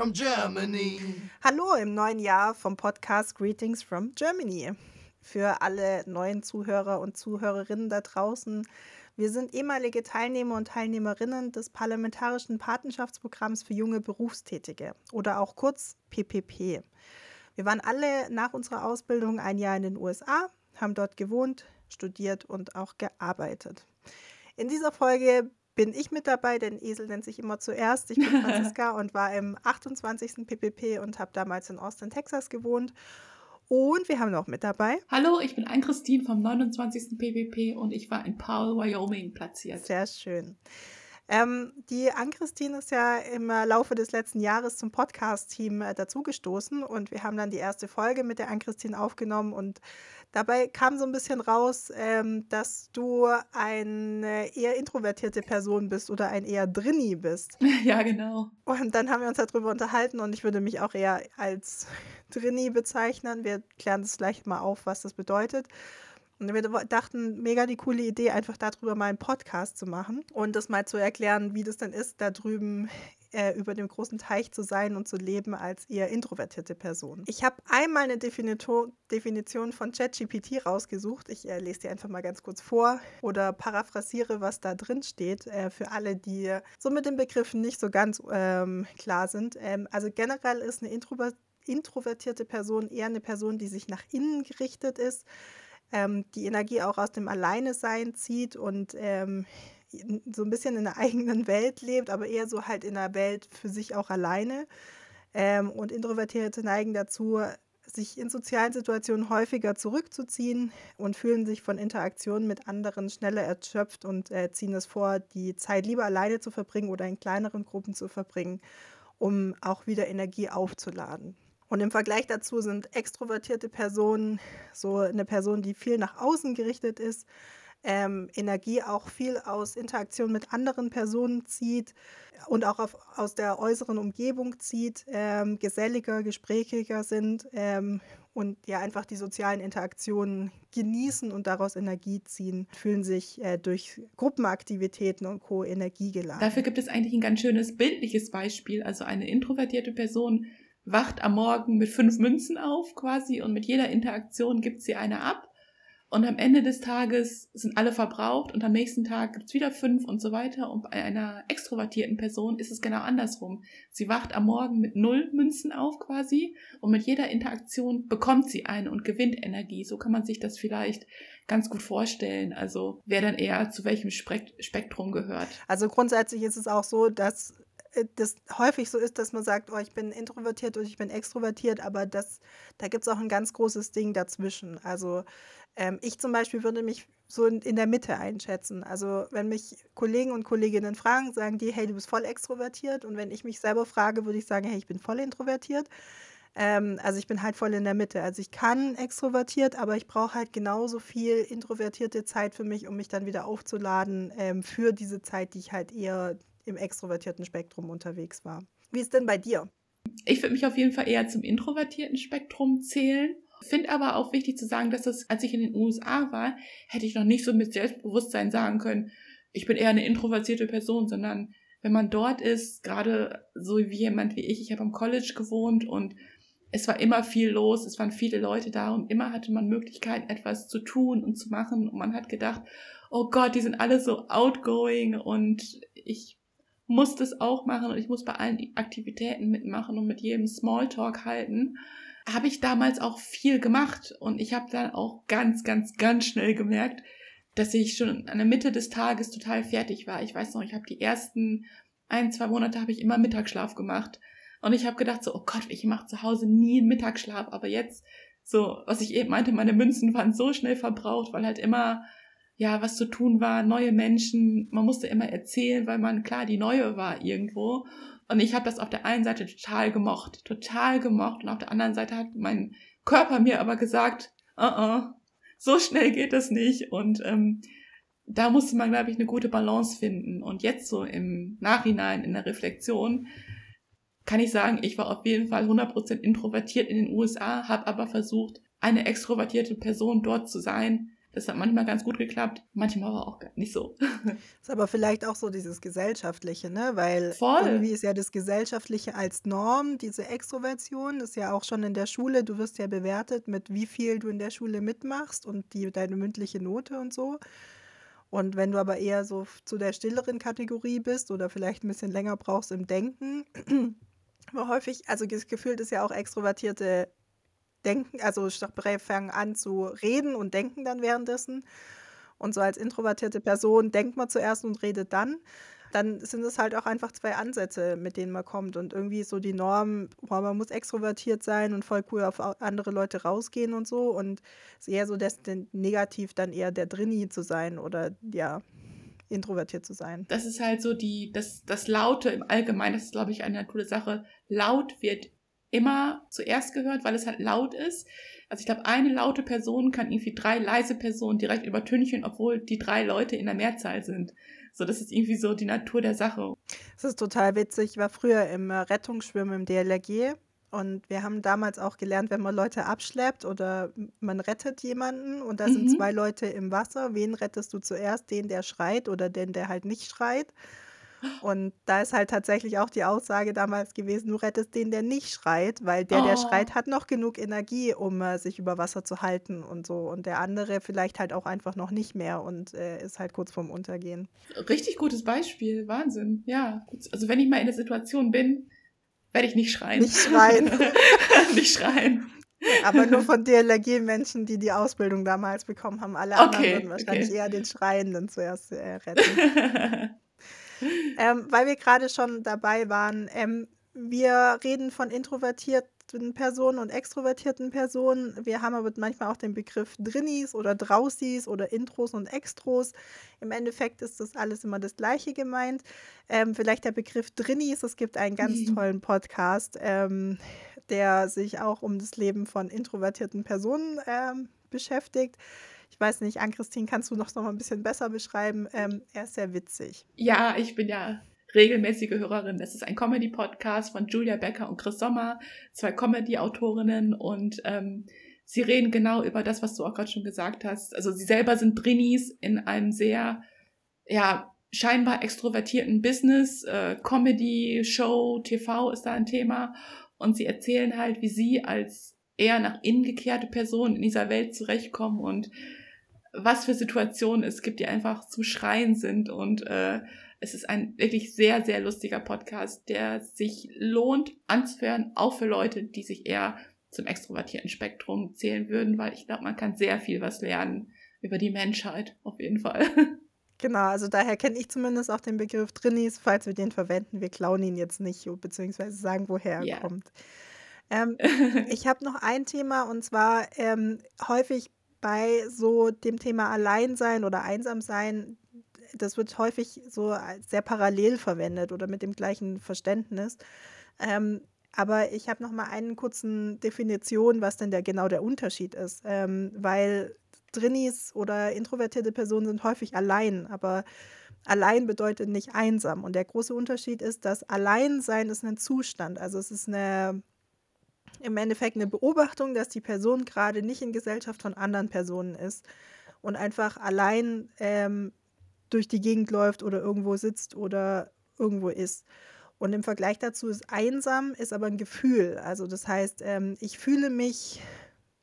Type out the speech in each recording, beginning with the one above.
from Germany. Hallo im neuen Jahr vom Podcast Greetings from Germany. Für alle neuen Zuhörer und Zuhörerinnen da draußen. Wir sind ehemalige Teilnehmer und Teilnehmerinnen des Parlamentarischen Patenschaftsprogramms für junge Berufstätige oder auch kurz PPP. Wir waren alle nach unserer Ausbildung ein Jahr in den USA, haben dort gewohnt, studiert und auch gearbeitet. In dieser Folge bin ich mit dabei, denn Esel nennt sich immer zuerst. Ich bin Franziska und war im 28. PPP und habe damals in Austin, Texas gewohnt. Und wir haben noch mit dabei. Hallo, ich bin Ann-Christine vom 29. PPP und ich war in Powell, Wyoming platziert. Sehr schön. Ähm, die Ann-Christine ist ja im Laufe des letzten Jahres zum Podcast-Team äh, dazugestoßen und wir haben dann die erste Folge mit der Ann-Christine aufgenommen und dabei kam so ein bisschen raus, ähm, dass du eine eher introvertierte Person bist oder ein eher Drinni bist. Ja, genau. Und dann haben wir uns darüber unterhalten und ich würde mich auch eher als Drinni bezeichnen. Wir klären das gleich mal auf, was das bedeutet. Und wir dachten, mega die coole Idee, einfach darüber mal einen Podcast zu machen und das mal zu erklären, wie das denn ist, da drüben äh, über dem großen Teich zu sein und zu leben als eher introvertierte Person. Ich habe einmal eine Definition, Definition von ChatGPT rausgesucht. Ich äh, lese die einfach mal ganz kurz vor oder paraphrasiere, was da drin steht, äh, für alle, die so mit den Begriffen nicht so ganz ähm, klar sind. Ähm, also generell ist eine Introvert introvertierte Person eher eine Person, die sich nach innen gerichtet ist ähm, die Energie auch aus dem Alleinesein zieht und ähm, so ein bisschen in der eigenen Welt lebt, aber eher so halt in der Welt für sich auch alleine. Ähm, und Introvertierte neigen dazu, sich in sozialen Situationen häufiger zurückzuziehen und fühlen sich von Interaktionen mit anderen schneller erschöpft und äh, ziehen es vor, die Zeit lieber alleine zu verbringen oder in kleineren Gruppen zu verbringen, um auch wieder Energie aufzuladen. Und im Vergleich dazu sind extrovertierte Personen so eine Person, die viel nach außen gerichtet ist, ähm, Energie auch viel aus Interaktion mit anderen Personen zieht und auch auf, aus der äußeren Umgebung zieht, ähm, geselliger, gesprächiger sind ähm, und ja einfach die sozialen Interaktionen genießen und daraus Energie ziehen, fühlen sich äh, durch Gruppenaktivitäten und Co. Energie geladen. Dafür gibt es eigentlich ein ganz schönes bildliches Beispiel. Also eine introvertierte Person wacht am Morgen mit fünf Münzen auf quasi und mit jeder Interaktion gibt sie eine ab. Und am Ende des Tages sind alle verbraucht und am nächsten Tag gibt's wieder fünf und so weiter. Und bei einer extrovertierten Person ist es genau andersrum. Sie wacht am Morgen mit null Münzen auf quasi und mit jeder Interaktion bekommt sie eine und gewinnt Energie. So kann man sich das vielleicht ganz gut vorstellen. Also wer dann eher zu welchem Spektrum gehört. Also grundsätzlich ist es auch so, dass äh, das häufig so ist, dass man sagt, oh, ich bin introvertiert und ich bin extrovertiert, aber das, da gibt es auch ein ganz großes Ding dazwischen. Also ähm, ich zum Beispiel würde mich so in, in, der Mitte einschätzen. Also wenn mich Kollegen und Kolleginnen fragen, sagen die, hey, du bist voll extrovertiert. Und wenn ich mich selber frage, würde ich sagen, hey, ich bin voll introvertiert. Ähm, also ich bin halt voll in der Mitte. Also ich kann extrovertiert, aber ich brauche halt genauso viel introvertierte Zeit für mich, um mich dann wieder aufzuladen ähm, für diese Zeit, die ich halt eher im extrovertierten Spektrum unterwegs war. Wie ist denn bei dir? Ich würde mich auf jeden Fall eher zum introvertierten Spektrum zählen. Finde aber auch wichtig zu sagen, dass das, als ich in den USA war, hätte ich noch nicht so mit Selbstbewusstsein sagen können, ich bin eher eine introvertierte Person, sondern wenn man dort ist, gerade so wie jemand wie ich, ich habe am College gewohnt und es war immer viel los, es waren viele Leute da und immer hatte man Möglichkeit, etwas zu tun und zu machen und man hat gedacht, oh Gott, die sind alle so outgoing und ich muss das auch machen und ich muss bei allen Aktivitäten mitmachen und mit jedem Smalltalk halten, habe ich damals auch viel gemacht und ich habe dann auch ganz, ganz, ganz schnell gemerkt, dass ich schon an der Mitte des Tages total fertig war. Ich weiß noch, ich habe die ersten ein, zwei Monate habe ich immer Mittagsschlaf gemacht und ich habe gedacht so, oh Gott, ich mache zu Hause nie Mittagsschlaf, aber jetzt so, was ich eben meinte, meine Münzen waren so schnell verbraucht, weil halt immer ja, was zu tun war, neue Menschen, man musste immer erzählen, weil man klar die Neue war irgendwo. Und ich habe das auf der einen Seite total gemocht, total gemocht. Und auf der anderen Seite hat mein Körper mir aber gesagt, uh -uh, so schnell geht das nicht. Und ähm, da musste man, glaube ich, eine gute Balance finden. Und jetzt so im Nachhinein, in der Reflexion, kann ich sagen, ich war auf jeden Fall 100% introvertiert in den USA, habe aber versucht, eine extrovertierte Person dort zu sein, Das hat manchmal ganz gut geklappt, manchmal aber auch nicht so. Ist aber vielleicht auch so dieses Gesellschaftliche, ne? Weil Voll. irgendwie ist ja das Gesellschaftliche als Norm, diese Extroversion, ist ja auch schon in der Schule. Du wirst ja bewertet, mit wie viel du in der Schule mitmachst und die, deine mündliche Note und so. Und wenn du aber eher so zu der stilleren Kategorie bist oder vielleicht ein bisschen länger brauchst im Denken, aber häufig, also gefühlt ist ja auch extrovertierte denken, also fangen an zu reden und denken dann währenddessen. Und so als introvertierte Person denkt man zuerst und redet dann. Dann sind es halt auch einfach zwei Ansätze, mit denen man kommt. Und irgendwie so die Norm, boah, man muss extrovertiert sein und voll cool auf andere Leute rausgehen und so. Und es ist eher so, dass negativ dann eher der Drini zu sein oder ja, introvertiert zu sein. Das ist halt so die, das, das Laute im Allgemeinen, das ist, glaube ich, eine coole Sache. Laut wird immer zuerst gehört, weil es halt laut ist. Also ich glaube, eine laute Person kann irgendwie drei leise Personen direkt übertünchen, obwohl die drei Leute in der Mehrzahl sind. So, das ist irgendwie so die Natur der Sache. Das ist total witzig. Ich war früher im Rettungsschwimmen im DLRG und wir haben damals auch gelernt, wenn man Leute abschleppt oder man rettet jemanden und da mhm. sind zwei Leute im Wasser, wen rettest du zuerst? Den, der schreit oder den, der halt nicht schreit? Und da ist halt tatsächlich auch die Aussage damals gewesen, du rettest den, der nicht schreit, weil der, der schreit, oh. hat noch genug Energie, um äh, sich über Wasser zu halten und so. Und der andere vielleicht halt auch einfach noch nicht mehr und äh, ist halt kurz vorm Untergehen. Richtig gutes Beispiel, Wahnsinn. Ja, also wenn ich mal in der Situation bin, werde ich nicht schreien. Nicht schreien. nicht schreien. Aber nur von DLRG-Menschen, die die Ausbildung damals bekommen haben. Alle anderen okay, würden wahrscheinlich okay. eher den Schreienden zuerst äh, retten. ähm, weil wir gerade schon dabei waren, ähm, wir reden von introvertierten Personen und extrovertierten Personen. Wir haben aber manchmal auch den Begriff Drinnies oder Draußis oder Intros und Extros. Im Endeffekt ist das alles immer das Gleiche gemeint. Ähm, vielleicht der Begriff Drinnies. Es gibt einen ganz tollen Podcast, ähm, der sich auch um das Leben von introvertierten Personen ähm, beschäftigt. Ich weiß nicht, Ann-Christine, kannst du noch, noch mal ein bisschen besser beschreiben? Ähm, er ist sehr witzig. Ja, ich bin ja regelmäßige Hörerin. Es ist ein Comedy-Podcast von Julia Becker und Chris Sommer, zwei Comedy-Autorinnen und ähm, sie reden genau über das, was du auch gerade schon gesagt hast. Also sie selber sind Drinis in einem sehr, ja, scheinbar extrovertierten Business, äh, Comedy, Show, TV ist da ein Thema und sie erzählen halt, wie sie als eher nach innen gekehrte Person in dieser Welt zurechtkommen und was für Situationen es gibt, die einfach zum Schreien sind. Und äh, es ist ein wirklich sehr, sehr lustiger Podcast, der sich lohnt anzuhören, auch für Leute, die sich eher zum extrovertierten Spektrum zählen würden, weil ich glaube, man kann sehr viel was lernen über die Menschheit, auf jeden Fall. Genau, also daher kenne ich zumindest auch den Begriff Drinnies, falls wir den verwenden. Wir klauen ihn jetzt nicht, beziehungsweise sagen, woher er yeah. kommt. Ähm, ich habe noch ein Thema und zwar ähm, häufig bei so dem Thema Alleinsein oder Einsamsein, das wird häufig so sehr parallel verwendet oder mit dem gleichen Verständnis. Ähm, aber ich habe noch mal einen kurzen Definition, was denn der genau der Unterschied ist, ähm, weil Drinnies oder introvertierte Personen sind häufig allein, aber allein bedeutet nicht einsam. Und der große Unterschied ist, dass Alleinsein ist ein Zustand, also es ist eine im Endeffekt eine Beobachtung, dass die Person gerade nicht in Gesellschaft von anderen Personen ist und einfach allein ähm, durch die Gegend läuft oder irgendwo sitzt oder irgendwo ist. Und im Vergleich dazu ist einsam, ist aber ein Gefühl. Also das heißt, ähm, ich fühle mich,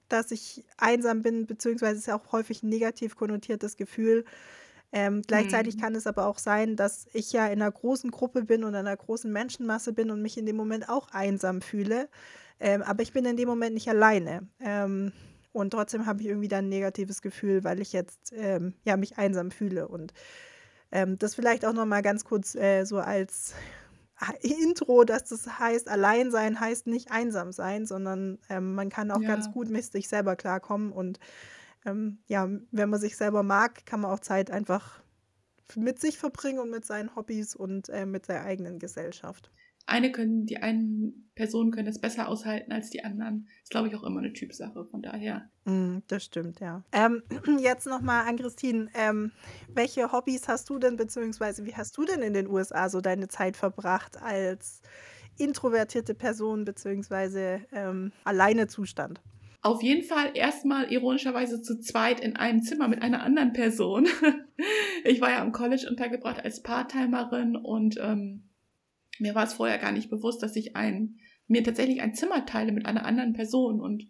dass ich einsam bin, beziehungsweise ist ja auch häufig ein negativ konnotiertes Gefühl. Ähm, gleichzeitig mhm. kann es aber auch sein, dass ich ja in einer großen Gruppe bin und in einer großen Menschenmasse bin und mich in dem Moment auch einsam fühle. Ähm, aber ich bin in dem Moment nicht alleine. Ähm, und trotzdem habe ich irgendwie dann ein negatives Gefühl, weil ich jetzt ähm, ja, mich einsam fühle. Und ähm, das vielleicht auch noch mal ganz kurz äh, so als Intro, dass das heißt, allein sein heißt nicht einsam sein, sondern ähm, man kann auch ja. ganz gut mit sich selber klarkommen. Und ähm, ja, wenn man sich selber mag, kann man auch Zeit einfach mit sich verbringen und mit seinen Hobbys und äh, mit der eigenen Gesellschaft eine können, die einen Personen können das besser aushalten als die anderen. Ist, glaube ich, auch immer eine Typsache, von daher. Mm, das stimmt, ja. Ähm, jetzt nochmal an Christine. Ähm, welche Hobbys hast du denn, beziehungsweise wie hast du denn in den USA so deine Zeit verbracht als introvertierte Person, beziehungsweise ähm, alleine Zustand? Auf jeden Fall erstmal ironischerweise zu zweit in einem Zimmer mit einer anderen Person. ich war ja am College untergebracht als Parttimerin und ähm, mir war es vorher gar nicht bewusst, dass ich ein, mir tatsächlich ein Zimmer teile mit einer anderen Person. Und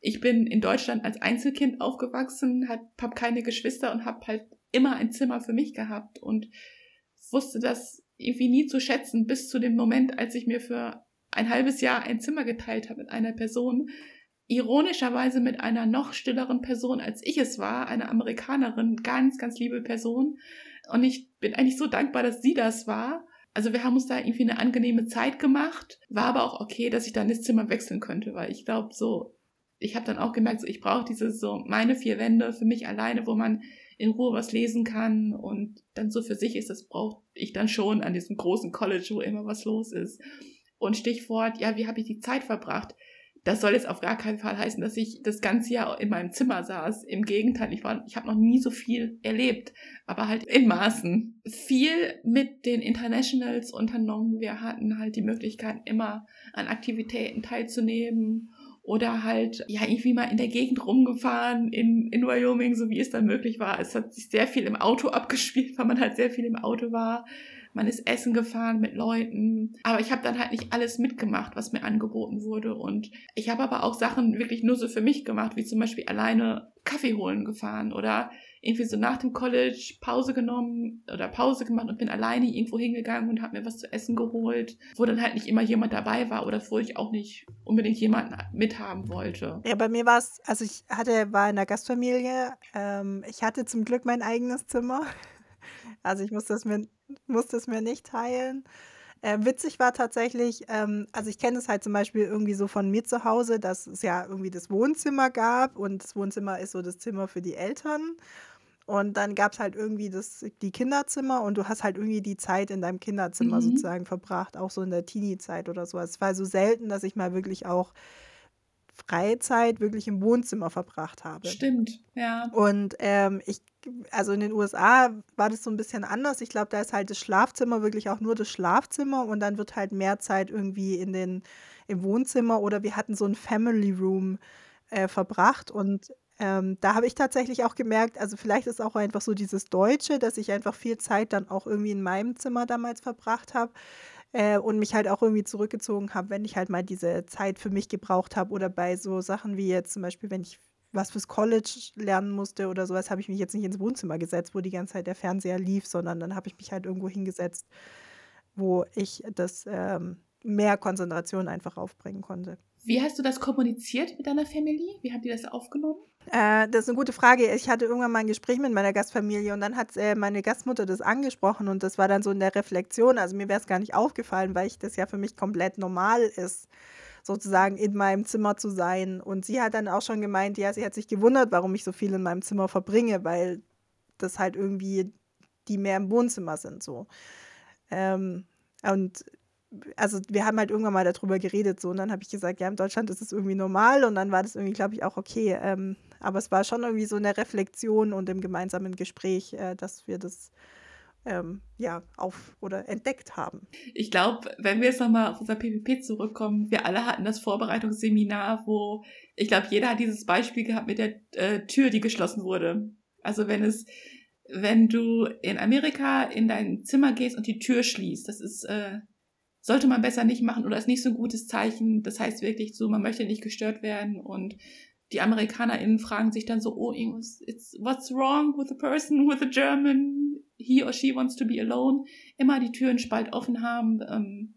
ich bin in Deutschland als Einzelkind aufgewachsen, habe keine Geschwister und habe halt immer ein Zimmer für mich gehabt und wusste das irgendwie nie zu schätzen, bis zu dem Moment, als ich mir für ein halbes Jahr ein Zimmer geteilt habe mit einer Person, ironischerweise mit einer noch stilleren Person, als ich es war, eine Amerikanerin, ganz, ganz liebe Person. Und ich bin eigentlich so dankbar, dass sie das war. Also wir haben uns da irgendwie eine angenehme Zeit gemacht, war aber auch okay, dass ich dann das Zimmer wechseln könnte, weil ich glaube so, ich habe dann auch gemerkt, so ich brauche diese so meine vier Wände für mich alleine, wo man in Ruhe was lesen kann und dann so für sich ist, das brauche ich dann schon an diesem großen College, wo immer was los ist. Und Stichwort, ja, wie habe ich die Zeit verbracht? Das soll jetzt auf gar keinen Fall heißen, dass ich das ganze Jahr in meinem Zimmer saß. Im Gegenteil, ich war, ich habe noch nie so viel erlebt, aber halt in Maßen. Viel mit den Internationals unternommen. Wir hatten halt die Möglichkeit, immer an Aktivitäten teilzunehmen oder halt ja irgendwie mal in der Gegend rumgefahren in, in Wyoming, so wie es dann möglich war. Es hat sich sehr viel im Auto abgespielt, weil man halt sehr viel im Auto war man ist essen gefahren mit Leuten. Aber ich habe dann halt nicht alles mitgemacht, was mir angeboten wurde. Und ich habe aber auch Sachen wirklich nur so für mich gemacht, wie zum Beispiel alleine Kaffee holen gefahren oder irgendwie so nach dem College Pause genommen oder Pause gemacht und bin alleine irgendwo hingegangen und habe mir was zu essen geholt, wo dann halt nicht immer jemand dabei war oder wo ich auch nicht unbedingt jemanden mithaben wollte. Ja, bei mir war es, also ich hatte, war in der Gastfamilie, ähm, ich hatte zum Glück mein eigenes Zimmer. Also ich musste es mir, musste es mir nicht teilen. Äh, witzig war tatsächlich, ähm, also ich kenne es halt zum Beispiel irgendwie so von mir zu Hause, dass es ja irgendwie das Wohnzimmer gab und das Wohnzimmer ist so das Zimmer für die Eltern. Und dann gab es halt irgendwie das, die Kinderzimmer und du hast halt irgendwie die Zeit in deinem Kinderzimmer mhm. sozusagen verbracht, auch so in der Teenie-Zeit oder so. Es war so selten, dass ich mal wirklich auch Freizeit wirklich im Wohnzimmer verbracht habe. Stimmt, ja. Und ähm, ich, also in den USA war das so ein bisschen anders. Ich glaube, da ist halt das Schlafzimmer wirklich auch nur das Schlafzimmer und dann wird halt mehr Zeit irgendwie in den, im Wohnzimmer oder wir hatten so ein Family Room äh, verbracht und ähm, da habe ich tatsächlich auch gemerkt, also vielleicht ist auch einfach so dieses Deutsche, dass ich einfach viel Zeit dann auch irgendwie in meinem Zimmer damals verbracht habe. Äh, und mich halt auch irgendwie zurückgezogen habe, wenn ich halt mal diese Zeit für mich gebraucht habe oder bei so Sachen wie jetzt zum Beispiel, wenn ich was fürs College lernen musste oder sowas, habe ich mich jetzt nicht ins Wohnzimmer gesetzt, wo die ganze Zeit der Fernseher lief, sondern dann habe ich mich halt irgendwo hingesetzt, wo ich das ähm, mehr Konzentration einfach aufbringen konnte. Wie hast du das kommuniziert mit deiner Family? Wie haben die das aufgenommen? Äh, das ist eine gute Frage. Ich hatte irgendwann mal ein Gespräch mit meiner Gastfamilie und dann hat äh, meine Gastmutter das angesprochen und das war dann so in der Reflexion. Also mir wäre es gar nicht aufgefallen, weil ich das ja für mich komplett normal ist, sozusagen in meinem Zimmer zu sein. Und sie hat dann auch schon gemeint, ja, sie hat sich gewundert, warum ich so viel in meinem Zimmer verbringe, weil das halt irgendwie die mehr im Wohnzimmer sind so. Ähm, und also wir haben halt irgendwann mal darüber geredet so und dann habe ich gesagt, ja, in Deutschland ist es irgendwie normal und dann war das irgendwie, glaube ich, auch okay. Ähm, aber es war schon irgendwie so eine Reflexion und im gemeinsamen Gespräch, äh, dass wir das ähm, ja auf oder entdeckt haben. Ich glaube, wenn wir jetzt nochmal auf unser PPP zurückkommen, wir alle hatten das Vorbereitungsseminar, wo ich glaube, jeder hat dieses Beispiel gehabt mit der äh, Tür, die geschlossen wurde. Also wenn es wenn du in Amerika in dein Zimmer gehst und die Tür schließt, das ist äh, sollte man besser nicht machen oder ist nicht so ein gutes Zeichen. Das heißt wirklich so, man möchte nicht gestört werden und die AmerikanerInnen fragen sich dann so, oh, it's, what's wrong with the person, with the German? He or she wants to be alone. Immer die Türen spalt offen haben, ähm,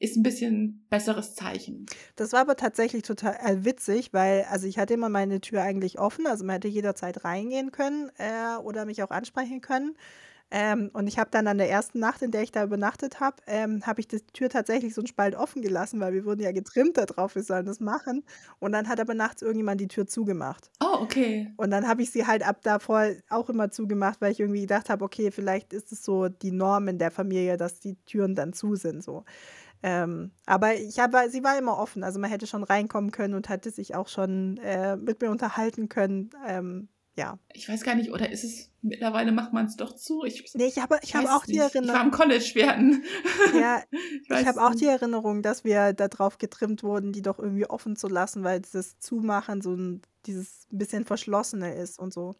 ist ein bisschen besseres Zeichen. Das war aber tatsächlich total äh, witzig, weil, also ich hatte immer meine Tür eigentlich offen, also man hätte jederzeit reingehen können äh, oder mich auch ansprechen können. Ähm, und ich habe dann an der ersten Nacht, in der ich da übernachtet habe, ähm, habe ich die Tür tatsächlich so einen Spalt offen gelassen, weil wir wurden ja getrimmt darauf, wir sollen das machen. Und dann hat aber nachts irgendjemand die Tür zugemacht. Oh, okay. Und dann habe ich sie halt ab davor auch immer zugemacht, weil ich irgendwie gedacht habe, okay, vielleicht ist es so die Norm in der Familie, dass die Türen dann zu sind. So. Ähm, aber ich habe, sie war immer offen, also man hätte schon reinkommen können und hatte sich auch schon äh, mit mir unterhalten können. Ähm, ja. Ich weiß gar nicht, oder ist es, mittlerweile macht man es doch zu? Ich, nee, ich habe ich hab auch die Erinnerung. Ich war im College, hatten. Ja, ich, ich habe auch die Erinnerung, dass wir darauf getrimmt wurden, die doch irgendwie offen zu lassen, weil das Zumachen so ein, dieses bisschen verschlossene ist und so.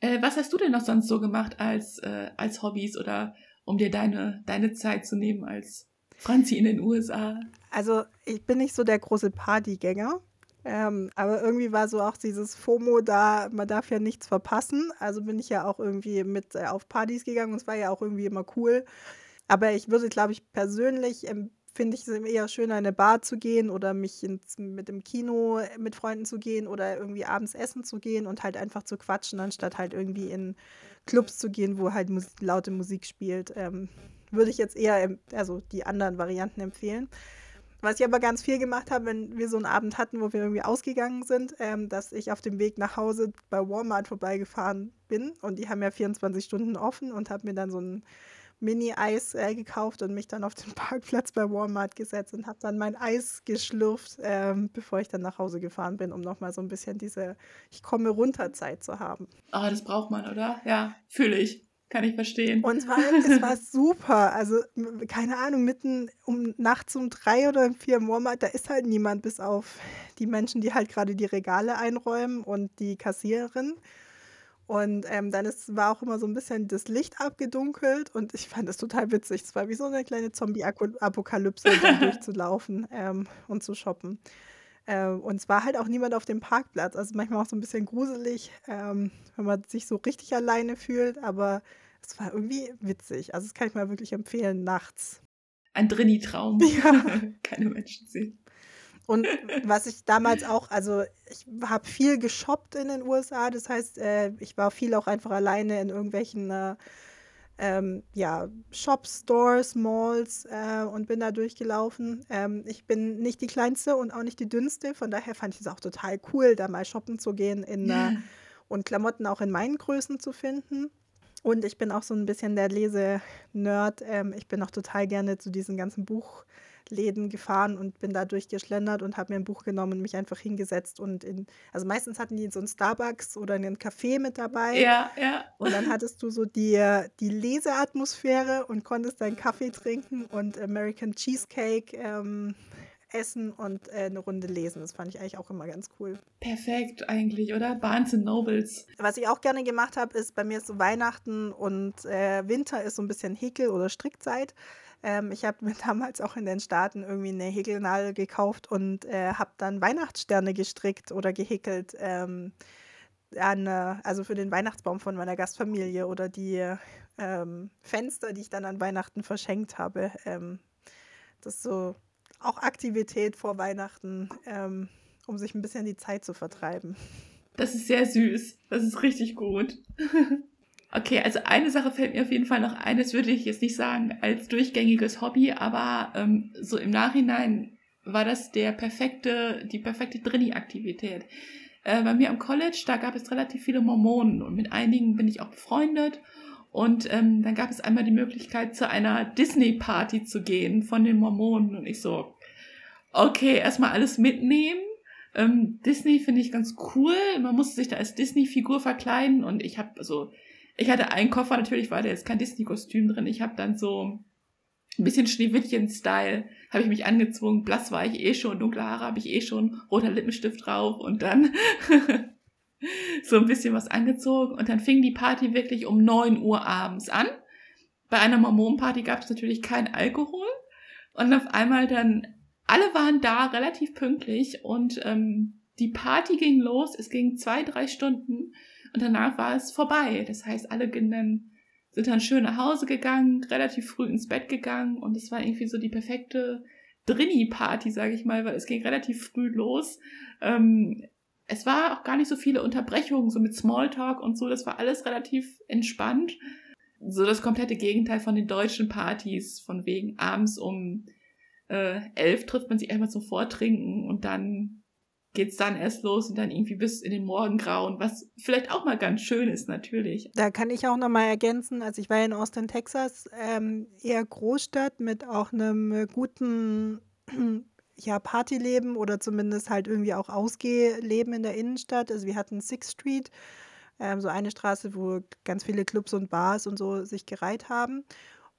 Äh, was hast du denn noch sonst so gemacht als, äh, als Hobbys oder um dir deine, deine Zeit zu nehmen als Franzi in den USA? Also, ich bin nicht so der große Partygänger. Ähm, aber irgendwie war so auch dieses FOMO da, man darf ja nichts verpassen. Also bin ich ja auch irgendwie mit äh, auf Partys gegangen und es war ja auch irgendwie immer cool. Aber ich würde, glaube ich, persönlich ähm, finde ich es eher schöner, in eine Bar zu gehen oder mich ins, mit dem Kino äh, mit Freunden zu gehen oder irgendwie abends essen zu gehen und halt einfach zu quatschen, anstatt halt irgendwie in Clubs zu gehen, wo halt Musik, laute Musik spielt. Ähm, würde ich jetzt eher, also die anderen Varianten empfehlen. Was ich aber ganz viel gemacht habe, wenn wir so einen Abend hatten, wo wir irgendwie ausgegangen sind, ähm, dass ich auf dem Weg nach Hause bei Walmart vorbeigefahren bin und die haben ja 24 Stunden offen und habe mir dann so ein Mini-Eis äh, gekauft und mich dann auf den Parkplatz bei Walmart gesetzt und habe dann mein Eis geschlürft, ähm, bevor ich dann nach Hause gefahren bin, um nochmal so ein bisschen diese Ich komme runter Zeit zu haben. Ah, oh, das braucht man, oder? Ja, fühle ich. Kann ich verstehen. Und es war, es war super. Also, keine Ahnung, mitten um nachts um drei oder vier im Walmart, da ist halt niemand, bis auf die Menschen, die halt gerade die Regale einräumen und die Kassiererin. Und ähm, dann ist, war auch immer so ein bisschen das Licht abgedunkelt und ich fand das total witzig. Es war wie so eine kleine Zombie-Apokalypse, durchzulaufen ähm, und zu shoppen. Ähm, und es war halt auch niemand auf dem Parkplatz. Also manchmal auch so ein bisschen gruselig, ähm, wenn man sich so richtig alleine fühlt, aber es war irgendwie witzig. Also das kann ich mal wirklich empfehlen, nachts. Ein Drini-Traum. Ja. Keine Menschen sehen. Und was ich damals auch, also ich habe viel geshoppt in den USA. Das heißt, äh, ich war viel auch einfach alleine in irgendwelchen äh, ähm, ja, Shops, Stores, Malls äh, und bin da durchgelaufen. Ähm, ich bin nicht die kleinste und auch nicht die dünnste. Von daher fand ich es auch total cool, da mal shoppen zu gehen in, äh, und Klamotten auch in meinen Größen zu finden. Und ich bin auch so ein bisschen der Lese-Nerd. Ähm, ich bin auch total gerne zu diesen ganzen Buch- Läden gefahren und bin da durchgeschlendert und habe mir ein Buch genommen und mich einfach hingesetzt und in, also meistens hatten die so ein Starbucks oder einen Café mit dabei. Ja, ja. Und dann hattest du so die, die Leseatmosphäre und konntest deinen Kaffee trinken und American Cheesecake ähm, essen und äh, eine Runde lesen. Das fand ich eigentlich auch immer ganz cool. Perfekt eigentlich, oder? Barnes Nobles. Was ich auch gerne gemacht habe, ist bei mir ist so Weihnachten und äh, Winter ist so ein bisschen Häkel- oder Strickzeit. Ähm, ich habe mir damals auch in den Staaten irgendwie eine Häkelnadel gekauft und äh, habe dann Weihnachtssterne gestrickt oder gehäkelt. Ähm, an, äh, also für den Weihnachtsbaum von meiner Gastfamilie oder die ähm, Fenster, die ich dann an Weihnachten verschenkt habe. Ähm, das ist so auch Aktivität vor Weihnachten, ähm, um sich ein bisschen die Zeit zu vertreiben. Das ist sehr süß. Das ist richtig gut. Okay, also eine Sache fällt mir auf jeden Fall noch ein, das würde ich jetzt nicht sagen als durchgängiges Hobby, aber ähm, so im Nachhinein war das der perfekte, die perfekte Drini-Aktivität. Äh, bei mir am College, da gab es relativ viele Mormonen und mit einigen bin ich auch befreundet. Und ähm, dann gab es einmal die Möglichkeit, zu einer Disney-Party zu gehen von den Mormonen. Und ich so, okay, erstmal alles mitnehmen. Ähm, Disney finde ich ganz cool. Man musste sich da als Disney-Figur verkleiden und ich habe so ich hatte einen Koffer, natürlich war da jetzt kein Disney-Kostüm drin. Ich habe dann so ein bisschen Schneewittchen-Style, habe ich mich angezwungen. Blass war ich eh schon, dunkle Haare habe ich eh schon, roter Lippenstift drauf und dann so ein bisschen was angezogen. Und dann fing die Party wirklich um neun Uhr abends an. Bei einer Mormonenparty gab es natürlich kein Alkohol. Und auf einmal dann, alle waren da relativ pünktlich und ähm, die Party ging los. Es ging zwei, drei Stunden. Und danach war es vorbei. Das heißt, alle dann, sind dann schön nach Hause gegangen, relativ früh ins Bett gegangen und es war irgendwie so die perfekte Drini-Party, sage ich mal, weil es ging relativ früh los. Ähm, es war auch gar nicht so viele Unterbrechungen, so mit Smalltalk und so. Das war alles relativ entspannt. So das komplette Gegenteil von den deutschen Partys, von wegen abends um äh, elf trifft man sich einmal zum Vortrinken und dann geht's dann erst los und dann irgendwie bis in den Morgengrauen, was vielleicht auch mal ganz schön ist, natürlich. Da kann ich auch noch mal ergänzen, also ich war in Austin, Texas, ähm, eher Großstadt mit auch einem guten ja, Partyleben oder zumindest halt irgendwie auch Ausgehleben in der Innenstadt. Also wir hatten Sixth Street, Ähm, so eine Straße, wo ganz viele Clubs und Bars und so sich gereiht haben.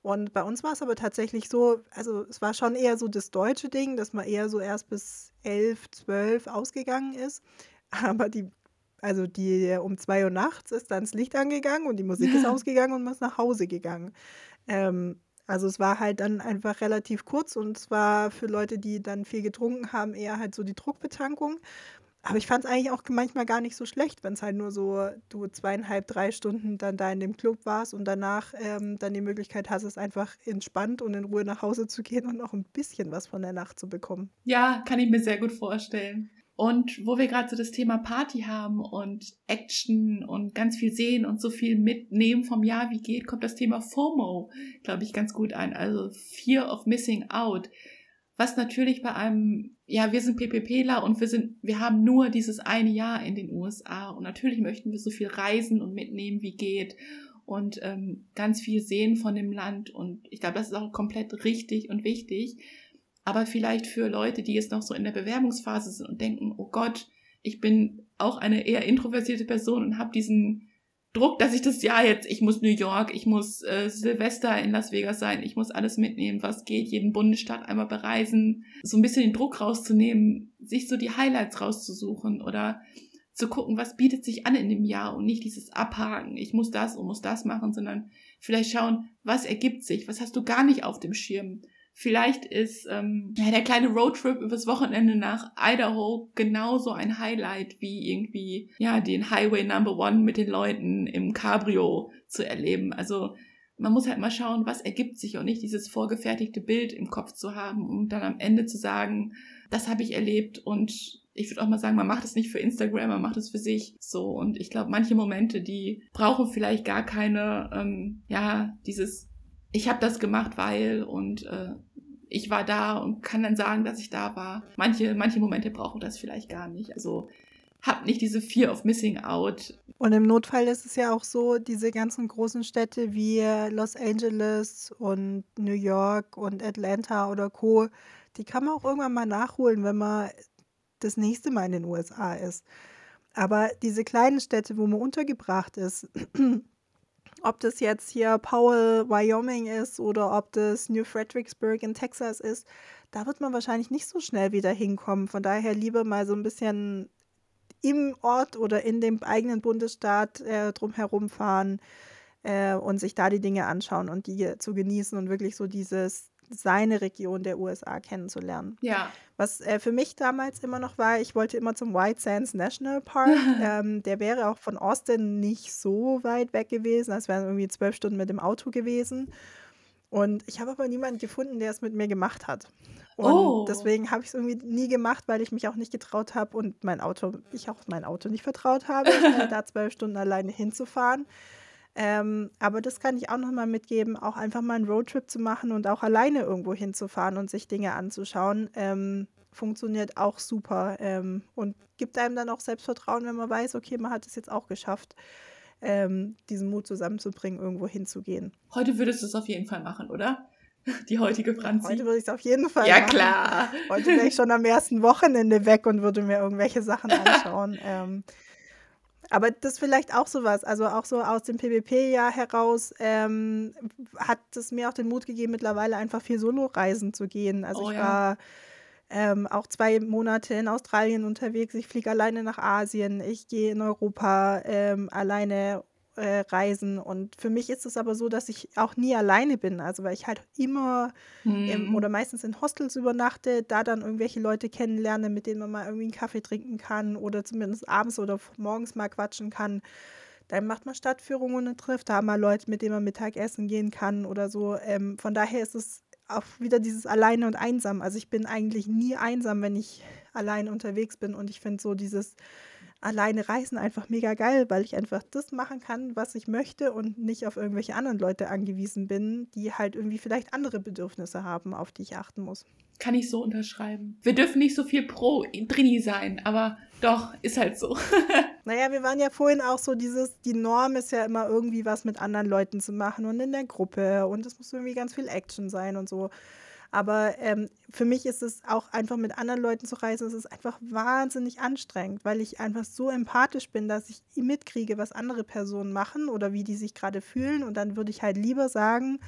Und bei uns war es aber tatsächlich so, also es war schon eher so das deutsche Ding, dass man eher so erst bis elf, zwölf ausgegangen ist. Aber die, also die um zwei Uhr nachts ist dann das Licht angegangen und die Musik ist ausgegangen und man ist nach Hause gegangen. Ähm, also es war halt dann einfach relativ kurz und zwar für Leute, die dann viel getrunken haben, eher halt so die Druckbetankung. Aber ich fand es eigentlich auch manchmal gar nicht so schlecht, wenn es halt nur so du zweieinhalb, drei Stunden dann da in dem Club warst und danach ähm, dann die Möglichkeit hast, es einfach entspannt und in Ruhe nach Hause zu gehen und noch ein bisschen was von der Nacht zu bekommen. Ja, kann ich mir sehr gut vorstellen. Und wo wir gerade so das Thema Party haben und Action und ganz viel sehen und so viel mitnehmen vom Jahr wie geht, kommt das Thema FOMO, glaube ich, ganz gut ein. Also Fear of Missing Out was natürlich bei einem, ja, wir sind PPPler und wir sind, wir haben nur dieses eine Jahr in den USA und natürlich möchten wir so viel reisen und mitnehmen, wie geht und ähm, ganz viel sehen von dem Land und ich glaube, das ist auch komplett richtig und wichtig. Aber vielleicht für Leute, die jetzt noch so in der Bewerbungsphase sind und denken, oh Gott, ich bin auch eine eher introvertierte Person und habe diesen Druck, dass ich das Jahr jetzt, ich muss New York, ich muss äh, Silvester in Las Vegas sein, ich muss alles mitnehmen, was geht, jeden Bundesstaat einmal bereisen, so ein bisschen den Druck rauszunehmen, sich so die Highlights rauszusuchen oder zu gucken, was bietet sich an in dem Jahr und nicht dieses Abhaken, ich muss das und muss das machen, sondern vielleicht schauen, was ergibt sich, was hast du gar nicht auf dem Schirm, Vielleicht ist ähm, ja, der kleine Roadtrip übers Wochenende nach Idaho genauso ein Highlight wie irgendwie ja den Highway Number One mit den Leuten im Cabrio zu erleben. Also man muss halt mal schauen, was ergibt sich und nicht dieses vorgefertigte Bild im Kopf zu haben, um dann am Ende zu sagen, das habe ich erlebt und ich würde auch mal sagen, man macht es nicht für Instagram, man macht es für sich so. Und ich glaube, manche Momente, die brauchen vielleicht gar keine, ähm, ja, dieses ich habe das gemacht, weil und äh, ich war da und kann dann sagen, dass ich da war. Manche, manche Momente brauchen das vielleicht gar nicht. Also habt nicht diese Fear of Missing Out. Und im Notfall ist es ja auch so, diese ganzen großen Städte wie Los Angeles und New York und Atlanta oder Co., die kann man auch irgendwann mal nachholen, wenn man das nächste Mal in den USA ist. Aber diese kleinen Städte, wo man untergebracht ist, ob das jetzt hier Powell, Wyoming ist oder ob das New Fredericksburg in Texas ist, da wird man wahrscheinlich nicht so schnell wieder hinkommen. Von daher lieber mal so ein bisschen im Ort oder in dem eigenen Bundesstaat äh, drumherum fahren äh, und sich da die Dinge anschauen und die zu genießen und wirklich so dieses seine Region der USA kennenzulernen. Ja. Was äh, für mich damals immer noch war, ich wollte immer zum White Sands National Park. ähm, der wäre auch von Austin nicht so weit weg gewesen. Es wären irgendwie zwölf Stunden mit dem Auto gewesen. Und ich habe aber niemanden gefunden, der es mit mir gemacht hat. Und oh. deswegen habe ich es irgendwie nie gemacht, weil ich mich auch nicht getraut habe und mein Auto, ich auch mein Auto nicht vertraut habe, da zwölf Stunden alleine hinzufahren. Ähm, aber das kann ich auch nochmal mitgeben, auch einfach mal einen Roadtrip zu machen und auch alleine irgendwo hinzufahren und sich Dinge anzuschauen. Ähm, funktioniert auch super ähm, und gibt einem dann auch Selbstvertrauen, wenn man weiß, okay, man hat es jetzt auch geschafft, ähm, diesen Mut zusammenzubringen, irgendwo hinzugehen. Heute würdest du es auf jeden Fall machen, oder? Die heutige Franzi. Heute würde ich es auf jeden Fall ja, machen. Ja, klar. Heute wäre ich schon am ersten Wochenende weg und würde mir irgendwelche Sachen anschauen. Aber das ist vielleicht auch sowas, also auch so aus dem PvP-Jahr heraus ähm, hat es mir auch den Mut gegeben, mittlerweile einfach viel Solo-Reisen zu gehen. Also oh, ich ja. war ähm, auch zwei Monate in Australien unterwegs, ich fliege alleine nach Asien, ich gehe in Europa ähm, alleine äh, reisen. Und für mich ist es aber so, dass ich auch nie alleine bin. Also weil ich halt immer mhm. im, oder meistens in Hostels übernachte, da dann irgendwelche Leute kennenlerne, mit denen man mal irgendwie einen Kaffee trinken kann oder zumindest abends oder morgens mal quatschen kann. Dann macht man Stadtführungen und trifft da mal Leute, mit denen man Mittagessen gehen kann oder so. Ähm, von daher ist es auch wieder dieses Alleine und Einsam. Also ich bin eigentlich nie einsam, wenn ich allein unterwegs bin. Und ich finde so dieses alleine reisen einfach mega geil, weil ich einfach das machen kann, was ich möchte und nicht auf irgendwelche anderen Leute angewiesen bin, die halt irgendwie vielleicht andere Bedürfnisse haben, auf die ich achten muss. Kann ich so unterschreiben. Wir dürfen nicht so viel pro Drini sein, aber doch, ist halt so. naja, wir waren ja vorhin auch so dieses, die Norm ist ja immer irgendwie was mit anderen Leuten zu machen und in der Gruppe und es muss irgendwie ganz viel Action sein und so. Aber ähm, für mich ist es auch einfach mit anderen Leuten zu reisen, es ist einfach wahnsinnig anstrengend, weil ich einfach so empathisch bin, dass ich mitkriege, was andere Personen machen oder wie die sich gerade fühlen. Und dann würde ich halt lieber sagen,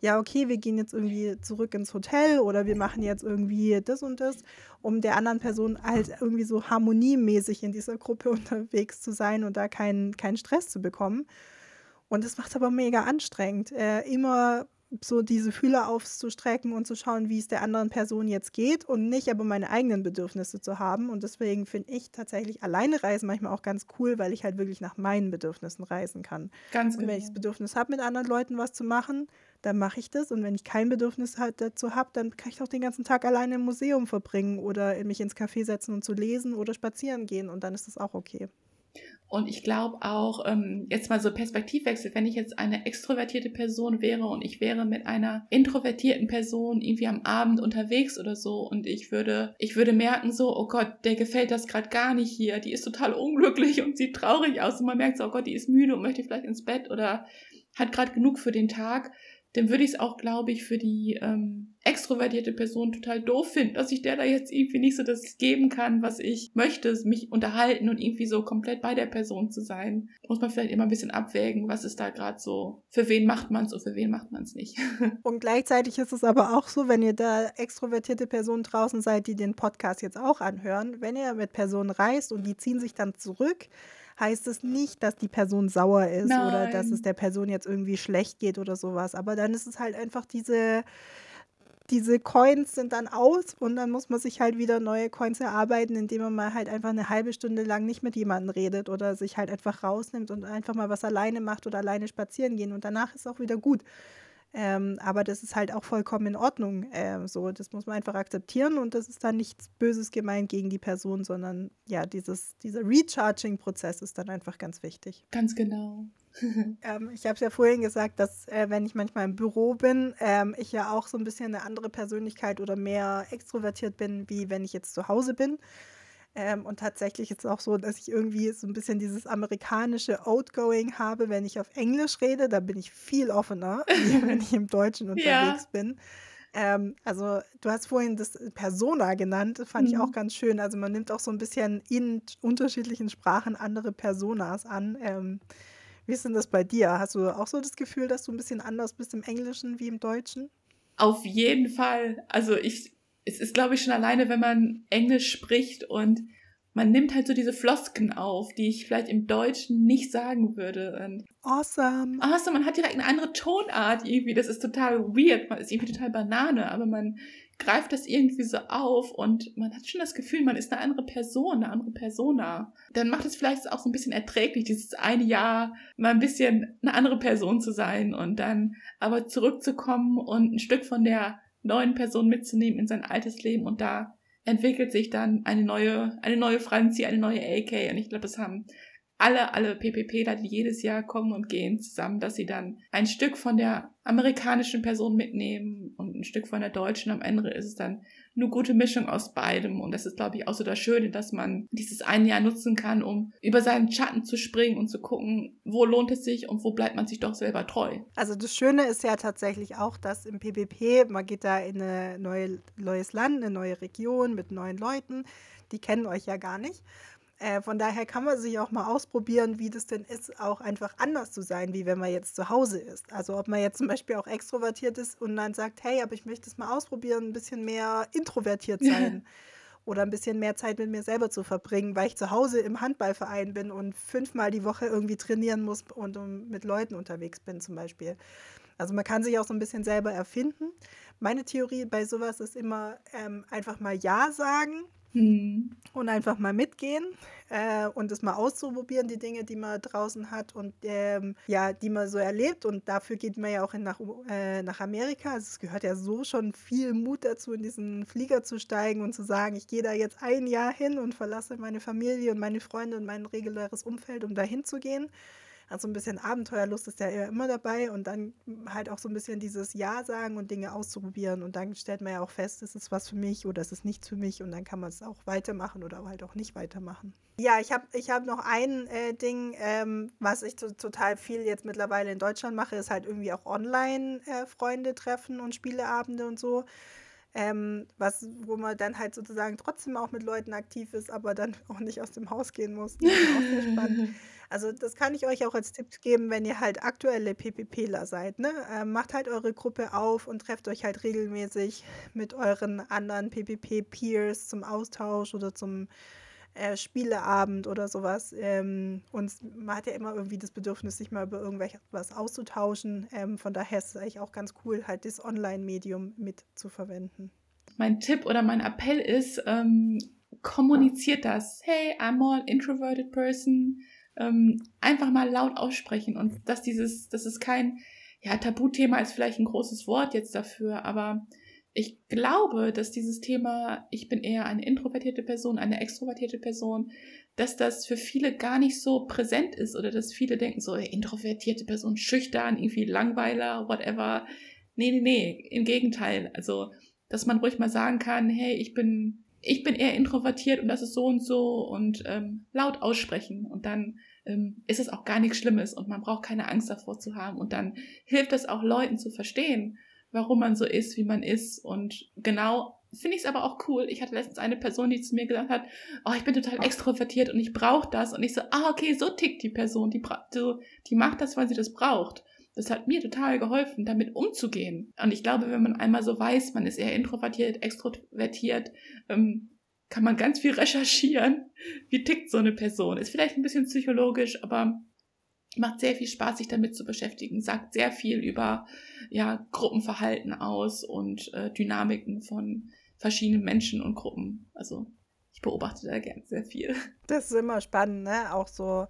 ja, okay, wir gehen jetzt irgendwie zurück ins Hotel oder wir machen jetzt irgendwie das und das, um der anderen Person halt irgendwie so harmoniemäßig in dieser Gruppe unterwegs zu sein und da keinen keinen Stress zu bekommen. Und das macht aber mega anstrengend, äh, immer so diese Fühler aufzustrecken und zu schauen, wie es der anderen Person jetzt geht und nicht aber meine eigenen Bedürfnisse zu haben. Und deswegen finde ich tatsächlich alleine reisen manchmal auch ganz cool, weil ich halt wirklich nach meinen Bedürfnissen reisen kann. Ganz Und wenn ich genau. das Bedürfnis habe, mit anderen Leuten was zu machen, dann mache ich das. Und wenn ich kein Bedürfnis halt dazu habe, dann kann ich auch den ganzen Tag alleine im Museum verbringen oder mich ins Café setzen und zu lesen oder spazieren gehen. Und dann ist das auch okay. Und ich glaube auch, ähm, jetzt mal so Perspektivwechsel, wenn ich jetzt eine extrovertierte Person wäre und ich wäre mit einer introvertierten Person irgendwie am Abend unterwegs oder so und ich würde, ich würde merken so, oh Gott, der gefällt das gerade gar nicht hier, die ist total unglücklich und sieht traurig aus und man merkt so, oh Gott, die ist müde und möchte vielleicht ins Bett oder hat gerade genug für den Tag, dann würde ich es auch, glaube ich, für die ähm, extrovertierte Person total doof finden, dass ich der da jetzt irgendwie nicht so das geben kann, was ich möchte, mich unterhalten und irgendwie so komplett bei der Person zu sein. Muss man vielleicht immer ein bisschen abwägen, was ist da gerade so, für wen macht man es und für wen macht man es nicht. Und gleichzeitig ist es aber auch so, wenn ihr da extrovertierte Personen draußen seid, die den Podcast jetzt auch anhören, wenn ihr mit Personen reist und die ziehen sich dann zurück, heißt es nicht, dass die Person sauer ist oder dass es Nein. der Person jetzt irgendwie schlecht geht oder sowas. Aber dann ist es halt einfach diese, diese Coins sind dann aus und dann muss man sich halt wieder neue Coins erarbeiten, indem man mal halt einfach eine halbe Stunde lang nicht mit jemandem redet oder sich halt einfach rausnimmt und einfach mal was alleine macht oder alleine spazieren gehen und danach ist auch wieder gut. Ähm, aber das ist halt auch vollkommen in Ordnung. Ähm, so, das muss man einfach akzeptieren und das ist dann nichts Böses gemeint gegen die Person, sondern ja, dieses, dieser Recharging-Prozess ist dann einfach ganz wichtig. Ganz genau. Ähm, ich habe es ja vorhin gesagt, dass äh, wenn ich manchmal im Büro bin, ähm, ich ja auch so ein bisschen eine andere Persönlichkeit oder mehr extrovertiert bin, wie wenn ich jetzt zu Hause bin. Ähm, und tatsächlich ist es auch so, dass ich irgendwie so ein bisschen dieses amerikanische Outgoing habe, wenn ich auf Englisch rede. Da bin ich viel offener, wie wenn ich im Deutschen Ja. unterwegs bin. Ähm, also du hast vorhin das Persona genannt, fand ich auch Mhm. ganz schön. Also man nimmt auch so ein bisschen in unterschiedlichen Sprachen andere Personas an. Ähm, wie ist denn das bei dir? Hast du auch so das Gefühl, dass du ein bisschen anders bist im Englischen wie im Deutschen? Auf jeden Fall. Also ich, es ist, glaube ich, schon alleine, wenn man Englisch spricht und man nimmt halt so diese Flosken auf, die ich vielleicht im Deutschen nicht sagen würde. Und Awesome. so, man hat direkt eine andere Tonart irgendwie. Das ist total weird. Man ist irgendwie total Banane, aber man greift das irgendwie so auf und man hat schon das Gefühl, man ist eine andere Person, eine andere Persona. Dann macht es vielleicht auch so ein bisschen erträglich, dieses eine Jahr mal ein bisschen eine andere Person zu sein und dann aber zurückzukommen und ein Stück von der neuen Person mitzunehmen in sein altes Leben und da entwickelt sich dann eine neue, eine neue Franzi, eine neue AK und ich glaube, das haben alle, alle PPPler, die jedes Jahr kommen und gehen zusammen, dass sie dann ein Stück von der amerikanischen Person mitnehmen und ein Stück von der deutschen. Am Ende ist es dann eine gute Mischung aus beidem. Und das ist, glaube ich, auch so das Schöne, dass man dieses eine Jahr nutzen kann, um über seinen Schatten zu springen und zu gucken, wo lohnt es sich und wo bleibt man sich doch selber treu. Also das Schöne ist ja tatsächlich auch, dass im PPP, man geht da in ein neue, neues Land, eine neue Region mit neuen Leuten, die kennen euch ja gar nicht. Äh, von daher kann man sich auch mal ausprobieren, wie das denn ist, auch einfach anders zu sein, wie wenn man jetzt zu Hause ist. Also ob man jetzt zum Beispiel auch extrovertiert ist und dann sagt, hey, aber ich möchte es mal ausprobieren, ein bisschen mehr introvertiert sein. Oder ein bisschen mehr Zeit mit mir selber zu verbringen, weil ich zu Hause im Handballverein bin und fünfmal die Woche irgendwie trainieren muss und um, mit Leuten unterwegs bin zum Beispiel. Also man kann sich auch so ein bisschen selber erfinden. Meine Theorie bei sowas ist immer ähm, einfach mal Ja sagen Hm. und einfach mal mitgehen äh, und es mal auszuprobieren, die Dinge, die man draußen hat und ähm, ja, die man so erlebt. Und dafür geht man ja auch in, nach, äh, nach Amerika. Also es gehört ja so schon viel Mut dazu, in diesen Flieger zu steigen und zu sagen, ich gehe da jetzt ein Jahr hin und verlasse meine Familie und meine Freunde und mein reguläres Umfeld, um da hinzugehen. Also ein bisschen Abenteuerlust ist ja immer dabei und dann halt auch so ein bisschen dieses Ja sagen und Dinge auszuprobieren und dann stellt man ja auch fest, ist es was für mich oder ist es nichts für mich und dann kann man es auch weitermachen oder halt auch nicht weitermachen. Ja, ich habe ich hab noch ein äh, Ding, ähm, was ich to total viel jetzt mittlerweile in Deutschland mache, ist halt irgendwie auch online äh, Freunde treffen und Spieleabende und so. ähm, was, wo man dann halt sozusagen trotzdem auch mit Leuten aktiv ist, aber dann auch nicht aus dem Haus gehen muss. Das ist auch sehr spannend. Also das kann ich euch auch als Tipp geben, wenn ihr halt aktuelle PPPler seid. Ne? Ähm, macht halt eure Gruppe auf und trefft euch halt regelmäßig mit euren anderen PPP-Peers zum Austausch oder zum äh, Spieleabend oder sowas. Ähm, und man hat ja immer irgendwie das Bedürfnis, sich mal über irgendwas auszutauschen. Ähm, von daher ist es eigentlich auch ganz cool, halt das Online-Medium mit zu verwenden. Mein Tipp oder mein Appell ist, ähm, kommuniziert das. Hey, I'm more introverted person ähm, einfach mal laut aussprechen und dass dieses, das ist kein, ja, Tabuthema ist vielleicht ein großes Wort jetzt dafür, aber ich glaube, dass dieses Thema, ich bin eher eine introvertierte Person, eine extrovertierte Person, dass das für viele gar nicht so präsent ist oder dass viele denken so, introvertierte Person, schüchtern, irgendwie Langweiler, whatever. Nee, nee, nee, im Gegenteil. Also, dass man ruhig mal sagen kann, hey, ich bin, ich bin eher introvertiert und das ist so und so und ähm, laut aussprechen und dann ähm, ist es auch gar nichts Schlimmes und man braucht keine Angst davor zu haben. Und dann hilft es auch Leuten zu verstehen, warum man so ist, wie man ist. Und genau finde ich es aber auch cool. Ich hatte letztens eine Person, die zu mir gesagt hat, oh, ich bin total extrovertiert und ich brauche das. Und ich so, ah, okay, so tickt die Person. Die, die macht das, weil sie das braucht. Das hat mir total geholfen, damit umzugehen. Und ich glaube, wenn man einmal so weiß, man ist eher introvertiert, extrovertiert, ähm, kann man ganz viel recherchieren. Wie tickt so eine Person? Ist vielleicht ein bisschen psychologisch, aber macht sehr viel Spaß, sich damit zu beschäftigen, sagt sehr viel über ja, Gruppenverhalten aus und äh, Dynamiken von verschiedenen Menschen und Gruppen. Also ich beobachte da gern sehr viel. Das ist immer spannend, ne? Auch so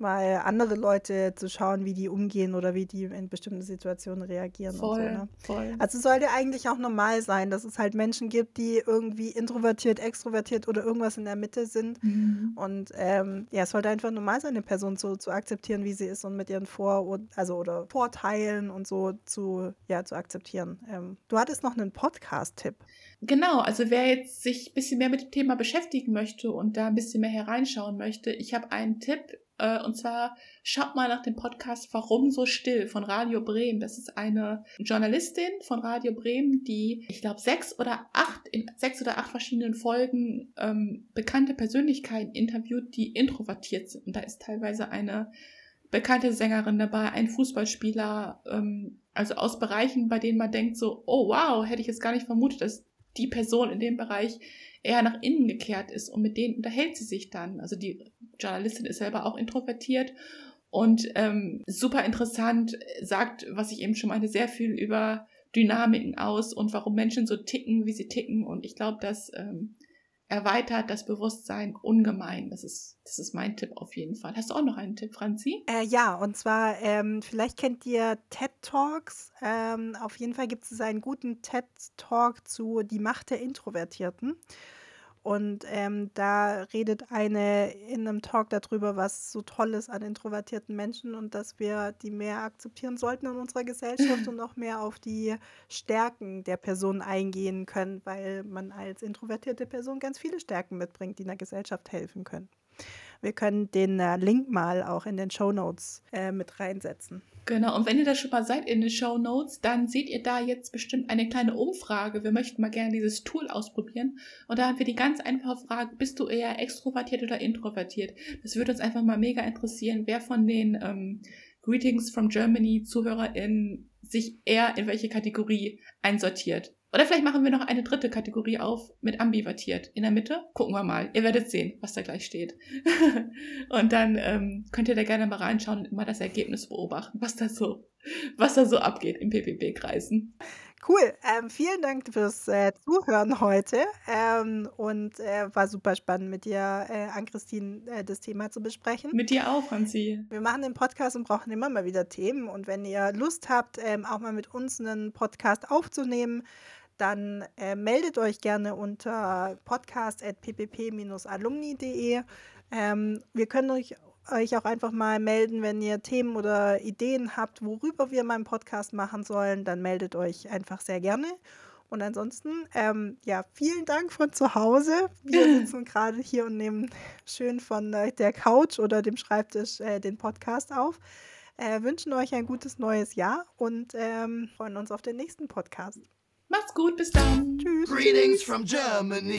mal andere Leute zu schauen, wie die umgehen oder wie die in bestimmten Situationen reagieren. Voll, so, ne? voll. Also es sollte eigentlich auch normal sein, dass es halt Menschen gibt, die irgendwie introvertiert, extrovertiert oder irgendwas in der Mitte sind. Mhm. Und ähm, ja, es sollte einfach normal sein, eine Person so zu akzeptieren, wie sie ist und mit ihren Vor- also oder Vorteilen und so zu, ja, zu akzeptieren. Ähm, du hattest noch einen Podcast-Tipp. Genau, also wer jetzt sich ein bisschen mehr mit dem Thema beschäftigen möchte und da ein bisschen mehr hereinschauen möchte, ich habe einen Tipp äh, und zwar schaut mal nach dem Podcast Warum so still von Radio Bremen. Das ist eine Journalistin von Radio Bremen, die, ich glaube, sechs oder acht, in sechs oder acht verschiedenen Folgen ähm, bekannte Persönlichkeiten interviewt, die introvertiert sind. Und da ist teilweise eine bekannte Sängerin dabei, ein Fußballspieler, ähm, also aus Bereichen, bei denen man denkt so, oh wow, hätte ich jetzt gar nicht vermutet, dass die Person in dem Bereich eher nach innen gekehrt ist und mit denen unterhält sie sich dann. Also die Journalistin ist selber auch introvertiert und ähm, super interessant, sagt, was ich eben schon meine, sehr viel über Dynamiken aus und warum Menschen so ticken, wie sie ticken. Und ich glaube, das ähm, erweitert das Bewusstsein ungemein. Das ist, das ist mein Tipp auf jeden Fall. Hast du auch noch einen Tipp, Franzi? Äh, ja, und zwar, ähm, vielleicht kennt ihr TED Talks. Ähm, auf jeden Fall gibt es einen guten TED Talk zu Die Macht der Introvertierten. Und ähm, da redet eine in einem Talk darüber, was so toll ist an introvertierten Menschen und dass wir die mehr akzeptieren sollten in unserer Gesellschaft und noch mehr auf die Stärken der Person eingehen können, weil man als introvertierte Person ganz viele Stärken mitbringt, die in der Gesellschaft helfen können. Wir können den äh, Link mal auch in den Show Notes äh, mit reinsetzen. Genau, und wenn ihr da schon mal seid in den Show Notes, dann seht ihr da jetzt bestimmt eine kleine Umfrage. Wir möchten mal gerne dieses Tool ausprobieren. Und da haben wir die ganz einfache Frage, bist du eher extrovertiert oder introvertiert? Das würde uns einfach mal mega interessieren, wer von den ähm, Greetings from Germany ZuhörerInnen sich eher in welche Kategorie einsortiert. Oder vielleicht machen wir noch eine dritte Kategorie auf mit ambivertiert. In der Mitte gucken wir mal. Ihr werdet sehen, was da gleich steht. und dann ähm, könnt ihr da gerne mal reinschauen und mal das Ergebnis beobachten, was da so, was da so abgeht im PPP-Kreisen. Cool. Ähm, vielen Dank fürs äh, Zuhören heute. Ähm, und äh, war super spannend mit dir, äh, Ann-Christine, äh, das Thema zu besprechen. Mit dir auch, Franzi. Wir machen den Podcast und brauchen immer mal wieder Themen. Und wenn ihr Lust habt, ähm, auch mal mit uns einen Podcast aufzunehmen, dann äh, meldet euch gerne unter podcast.ppp-alumni.de. Ähm, wir können euch, euch auch einfach mal melden, wenn ihr Themen oder Ideen habt, worüber wir mal einen Podcast machen sollen, dann meldet euch einfach sehr gerne. Und ansonsten, ähm, ja, vielen Dank von zu Hause. Wir sitzen gerade hier und nehmen schön von äh, der Couch oder dem Schreibtisch äh, den Podcast auf. Äh, wünschen euch ein gutes neues Jahr und ähm, freuen uns auf den nächsten Podcast. Macht's gut, bis dann. Tschüss. Greetings from Germany.